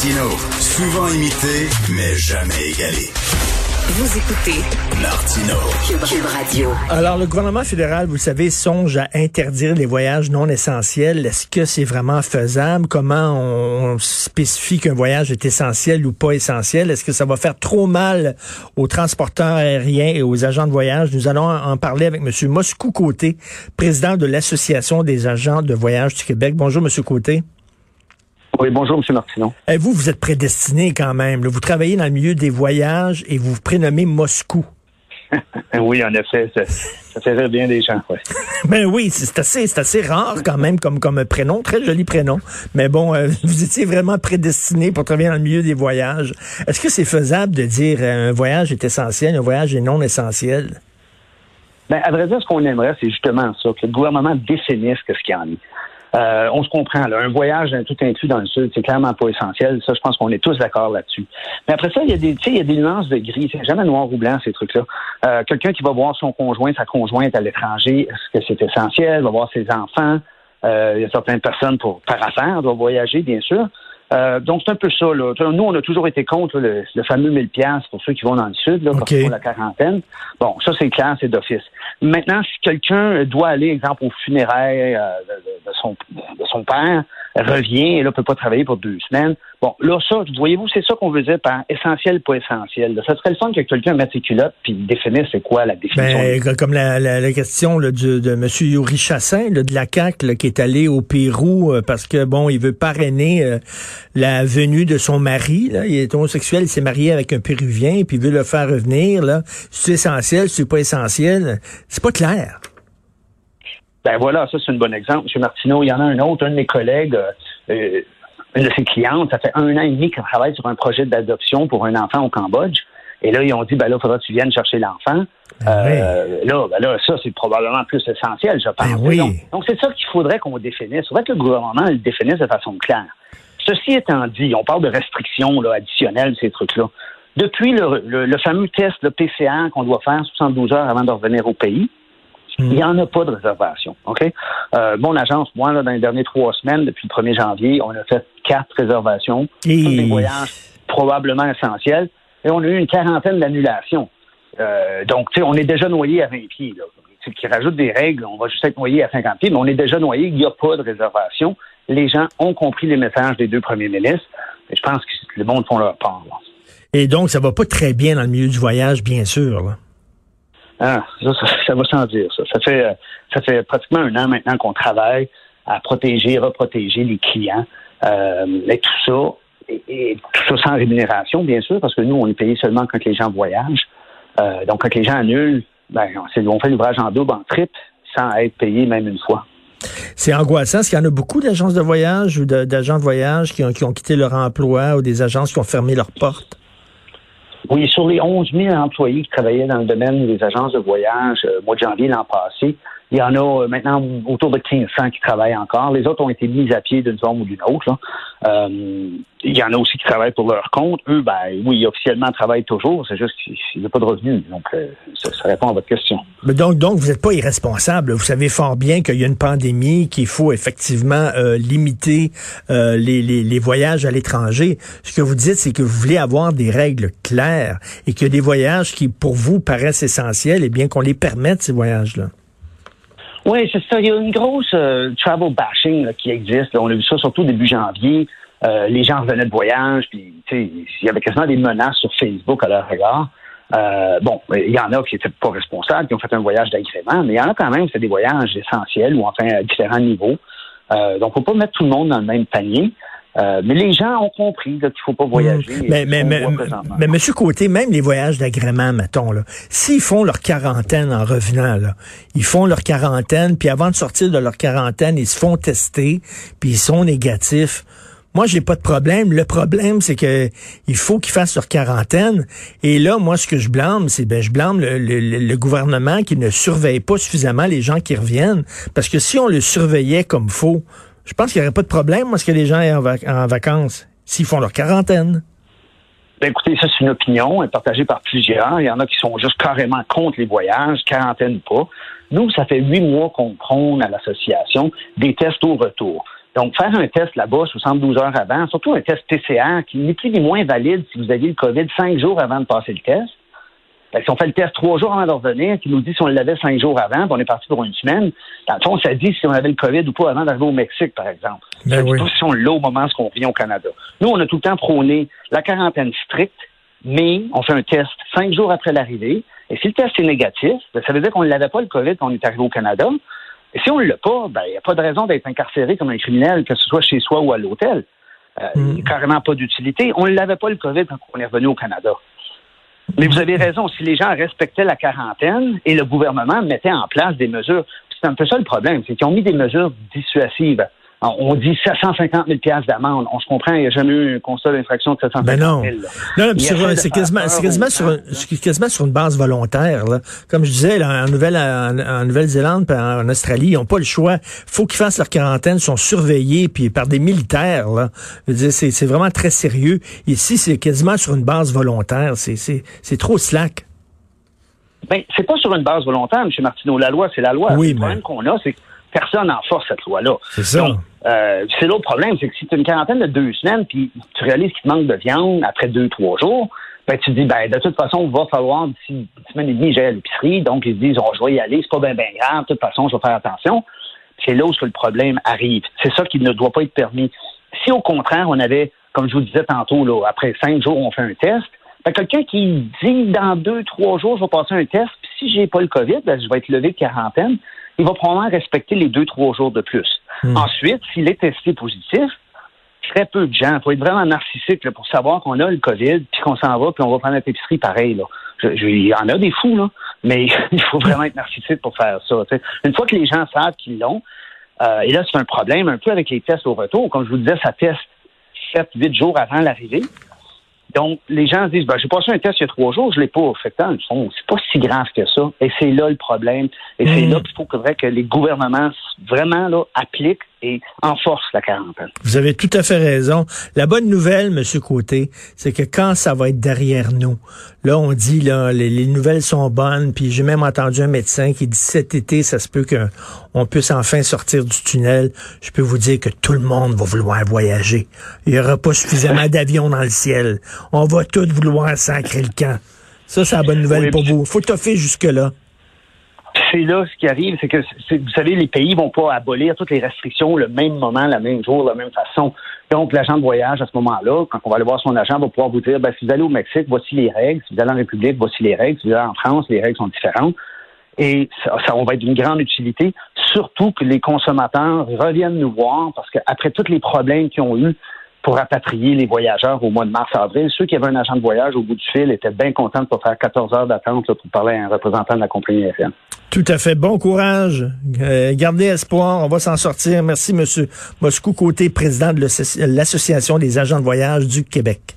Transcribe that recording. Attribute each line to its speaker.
Speaker 1: Martino, souvent imité, mais jamais égalé.
Speaker 2: Vous écoutez
Speaker 1: Martino.
Speaker 2: Cube, Radio.
Speaker 3: Alors, le gouvernement fédéral, vous le savez, songe à interdire les voyages non essentiels. Est-ce que c'est vraiment faisable? Comment on spécifie qu'un voyage est essentiel ou pas essentiel? Est-ce que ça va faire trop mal aux transporteurs aériens et aux agents de voyage? Nous allons en parler avec M. Moscou Côté, président de l'Association des agents de voyage du Québec. Bonjour, M. Côté.
Speaker 4: Oui, bonjour, M. Martineau.
Speaker 3: Et vous, vous êtes prédestiné quand même. Vous travaillez dans le milieu des voyages et vous vous prénommez Moscou.
Speaker 4: oui, en effet, ça, ça fait rire bien des gens. Ouais.
Speaker 3: ben oui, c'est assez, c'est assez rare quand même comme, comme prénom, très joli prénom. Mais bon, euh, vous étiez vraiment prédestiné pour travailler dans le milieu des voyages. Est-ce que c'est faisable de dire euh, un voyage est essentiel, un voyage est non essentiel?
Speaker 4: Ben, à vrai dire, ce qu'on aimerait, c'est justement ça, que le gouvernement définisse ce qu'il y en a. Euh, on se comprend. Là. Un voyage tout inclus dans le sud, c'est clairement pas essentiel. Ça, je pense qu'on est tous d'accord là-dessus. Mais après ça, il y a des, il y a des nuances de gris. C'est jamais noir ou blanc ces trucs-là. Euh, Quelqu'un qui va voir son conjoint, sa conjointe à l'étranger, est-ce que c'est essentiel? Va voir ses enfants. Euh, il y a certaines personnes pour par affaire doivent voyager, bien sûr. Euh, donc, c'est un peu ça. Là. Nous, on a toujours été contre le, fameux 1000 pièces pour ceux qui vont dans le sud, là, okay. la quarantaine. Bon, ça, c'est clair, c'est d'office. Maintenant, si quelqu'un doit aller, exemple, au funérailles euh, de, son, de son père, revient et là, peut pas travailler pour deux semaines. Bon, là, ça, voyez-vous, c'est ça qu'on veut dire par essentiel, pas essentiel. Ça serait le fun que quelqu'un mette ses culottes puis définisse c'est quoi la définition.
Speaker 3: Ben, comme la, la, question là, de M. Yuri Chassin de la CAQ qui est allé au Pérou euh, parce que, bon, il veut parrainer euh, la venue de son mari. Là. Il est homosexuel, il s'est marié avec un Péruvien puis il veut le faire revenir. Là. C'est essentiel, c'est pas essentiel. C'est pas clair.
Speaker 4: Ben voilà, ça c'est un bon exemple. M. Martineau, il y en a un autre, un de mes collègues, euh, euh, une de ses clientes, ça fait un an et demi qu'elle travaille sur un projet d'adoption pour un enfant au Cambodge. Et là, ils ont dit, ben là, il faudra que tu viennes chercher l'enfant.
Speaker 3: Ben
Speaker 4: euh, là, ben là, ça, c'est probablement plus essentiel, je pense.
Speaker 3: Ben oui.
Speaker 4: Donc, c'est ça qu'il faudrait qu'on définisse. Il faudrait que le gouvernement le définisse de façon claire. Ceci étant dit, on parle de restrictions là, additionnelles, ces trucs-là. Depuis le, le, fameux test de PCR qu'on doit faire 72 heures avant de revenir au pays, il n'y en a pas de réservation. OK? Euh, bon, l'agence, moi, là, dans les dernières trois semaines, depuis le 1er janvier, on a fait quatre réservations. Des voyages probablement essentiels. Et on a eu une quarantaine d'annulations. Euh, donc, tu sais, on est déjà noyé à 20 pieds. Là. Qui rajoute des règles, on va juste être noyé à 50 pieds, mais on est déjà noyé, il n'y a pas de réservation. Les gens ont compris les messages des deux premiers ministres. Et je pense que le monde font leur part.
Speaker 3: Et donc, ça va pas très bien dans le milieu du voyage, bien sûr. Là.
Speaker 4: Ah, ça, ça, va sans dire, ça. Ça fait, euh, ça fait pratiquement un an maintenant qu'on travaille à protéger, reprotéger les clients. Euh, tout ça, et, tout ça sans rémunération, bien sûr, parce que nous, on est payé seulement quand les gens voyagent. Euh, donc, quand les gens annulent, ben, on fait l'ouvrage en double, en triple, sans être payé même une fois.
Speaker 3: C'est angoissant. Est-ce qu'il y en a beaucoup d'agences de voyage ou d'agents de voyage qui ont, qui ont quitté leur emploi ou des agences qui ont fermé leurs portes?
Speaker 4: Oui, sur les 11 000 employés qui travaillaient dans le domaine des agences de voyage euh, mois de janvier l'an passé, il y en a euh, maintenant autour de 1500 qui travaillent encore. Les autres ont été mis à pied d'une forme ou d'une autre. Euh, il y en a aussi qui travaillent pour leur compte. Eux, ben oui, officiellement travaillent toujours. C'est juste qu'il n'y a pas de revenus. Donc, euh, ça, répond à votre question.
Speaker 3: Mais donc, donc, vous n'êtes pas irresponsable. Vous savez fort bien qu'il y a une pandémie, qu'il faut effectivement limiter les, les, les voyages à l'étranger. Ce que vous dites, c'est que vous voulez avoir des règles claires et que des voyages qui, pour vous, paraissent essentiels, eh bien qu'on les permette, ces voyages-là.
Speaker 4: Oui, c'est ça. Il y a une grosse euh, travel bashing qui existe. On a vu ça surtout début janvier. Euh, les gens revenaient de voyage, puis il y avait quasiment des menaces sur Facebook à leur regard. Euh, bon, il y en a qui n'étaient pas responsables, qui ont fait un voyage d'agrément, mais il y en a quand même fait des voyages essentiels ou enfin à différents niveaux. donc, faut pas mettre tout le monde dans le même panier. Euh, mais les gens ont compris qu'il ne faut pas voyager.
Speaker 3: Mmh. Mais, mais, mais, mais, Monsieur Côté, même les voyages d'agrément, mettons, là, s'ils font leur quarantaine en revenant, là, ils font leur quarantaine, puis avant de sortir de leur quarantaine, ils se font tester, puis ils sont négatifs. Moi, j'ai pas de problème. Le problème, c'est que il faut qu'ils fassent leur quarantaine. Et là, moi, ce que je blâme, c'est ben, je blâme le, le, le, gouvernement qui ne surveille pas suffisamment les gens qui reviennent. Parce que si on le surveillait comme faut, je pense qu'il n'y aurait pas de problème parce que les gens aient en, vacances s'ils font leur quarantaine.
Speaker 4: Ben écoutez, ça c'est une opinion partagée par plusieurs. Il y en a qui sont juste carrément contre les voyages, quarantaine ou pas. Nous, ça fait huit mois qu'on prône à l'association des tests au retour. Donc, faire un test là-bas 72 heures avant, surtout un test PCR qui n'est plus ni moins valide si vous aviez le COVID cinq jours avant de passer le test. Si on fait le test trois jours avant de revenir, qui nous dit si on l'avait cinq jours avant, puis on est parti pour une semaine, dans le fond, ça dit si on avait le COVID ou pas avant d'arriver au Mexique, par exemple.
Speaker 3: Ben oui.
Speaker 4: Pas si on l'a au moment où on vient au Canada. Nous, on a tout le temps prôné la quarantaine stricte, mais on fait un test cinq jours après l'arrivée. Et si le test est négatif, ben, ça veut dire qu'on ne l'avait pas le COVID quand on est arrivé au Canada. Et si on ne l'a pas, ben, il n'y a pas de raison d'être incarcéré comme un criminel, que ce soit chez soi ou à l'hôtel. Euh, a carrément pas d'utilité. On ne l'avait pas le COVID quand on est revenu au Canada. Mais vous avez raison, si les gens respectaient la quarantaine et le gouvernement mettait en place des mesures, c'est un peu ça le problème, c'est qu'ils ont mis des mesures dissuasives. On dit 750 000 d'amende. On se comprend, il n'y a jamais eu un constat d'infraction de 750 000.
Speaker 3: Ben non. non c'est quasiment, quasiment, sur, quasiment sur une base volontaire. Là. Comme je disais, là, en Nouvelle, en, Nouvelle-Zélande, en Australie, ils n'ont pas le choix. faut qu'ils fassent leur quarantaine, ils sont surveillés puis par des militaires. C'est vraiment très sérieux. Ici, c'est quasiment sur une base volontaire. C'est trop slack.
Speaker 4: Ben, c'est pas sur une base volontaire, M. Martineau. La loi, c'est la loi.
Speaker 3: Oui,
Speaker 4: le problème qu'on a, c'est que personne n'enforce cette loi-là.
Speaker 3: C'est ça.
Speaker 4: Euh, c'est l'autre problème, c'est que si tu as une quarantaine de deux semaines, puis tu réalises qu'il te manque de viande après deux, trois jours, ben, tu te dis, ben, de toute façon, il va falloir, d'ici une semaine et demie, j'ai à l'épicerie. Donc, ils se disent, oh, je vais y aller, c'est pas bien, bien grave. De toute façon, je vais faire attention. C'est là où le problème arrive. C'est ça qui ne doit pas être permis. Si, au contraire, on avait, comme je vous disais tantôt, là, après cinq jours, on fait un test, ben, quelqu'un qui dit, dans deux, trois jours, je vais passer un test, puis si j'ai pas le COVID, ben, je vais être levé de quarantaine, il va probablement respecter les deux, trois jours de plus. Hmm. Ensuite, s'il est testé positif, très peu de gens. Il faut être vraiment narcissique pour savoir qu'on a le COVID, puis qu'on s'en va, puis on va prendre notre épicerie pareil. Là. il y en a des fous, là, mais il faut vraiment être narcissique pour faire ça. Une fois que les gens savent qu'ils l'ont, euh, et là, c'est un problème un peu avec les tests au retour. Comme je vous disais, ça teste 7, 8 jours avant l'arrivée. Donc, les gens se disent, ben, j'ai passé un test il y a trois jours, je l'ai pas. Fait que, c'est pas si grave que ça. Et c'est là le problème. Et c'est hmm. là qu'il faut que, que les gouvernements vraiment là, appliquent et enforcent la quarantaine.
Speaker 3: Vous avez tout à fait raison. La bonne nouvelle, Monsieur Côté, c'est que quand ça va être derrière nous, là, on dit, là, les, nouvelles sont bonnes, puis j'ai même entendu un médecin qui dit cet été, ça se peut qu'on puisse enfin sortir du tunnel. Je peux vous dire que tout le monde va vouloir voyager. Il y aura pas suffisamment d'avions dans le ciel. On va tous vouloir sacrer le camp. Ça, c'est la bonne nouvelle pour vous. Faut toffer jusque-là
Speaker 4: c'est là ce qui arrive, c'est que vous savez, les pays vont pas abolir toutes les restrictions le même moment, le même jour, la même façon. Donc, l'agent de voyage à ce moment-là, quand on va aller voir son agent, va pouvoir vous dire ben, si vous allez au Mexique, voici les règles. Si vous allez en République, voici les règles. Si vous allez en France, les règles sont différentes. Et ça, ça on va être d'une grande utilité, surtout que les consommateurs reviennent nous voir parce qu'après tous les problèmes qu'ils ont eus pour rapatrier les voyageurs au mois de mars-avril. Ceux qui avaient un agent de voyage au bout du fil étaient bien contents de pas faire 14 heures d'attente pour parler à un représentant de la compagnie aérienne.
Speaker 3: Tout à fait. Bon courage. Euh, gardez espoir. On va s'en sortir. Merci, Monsieur Moscou Côté, président de l'Association des agents de voyage du Québec.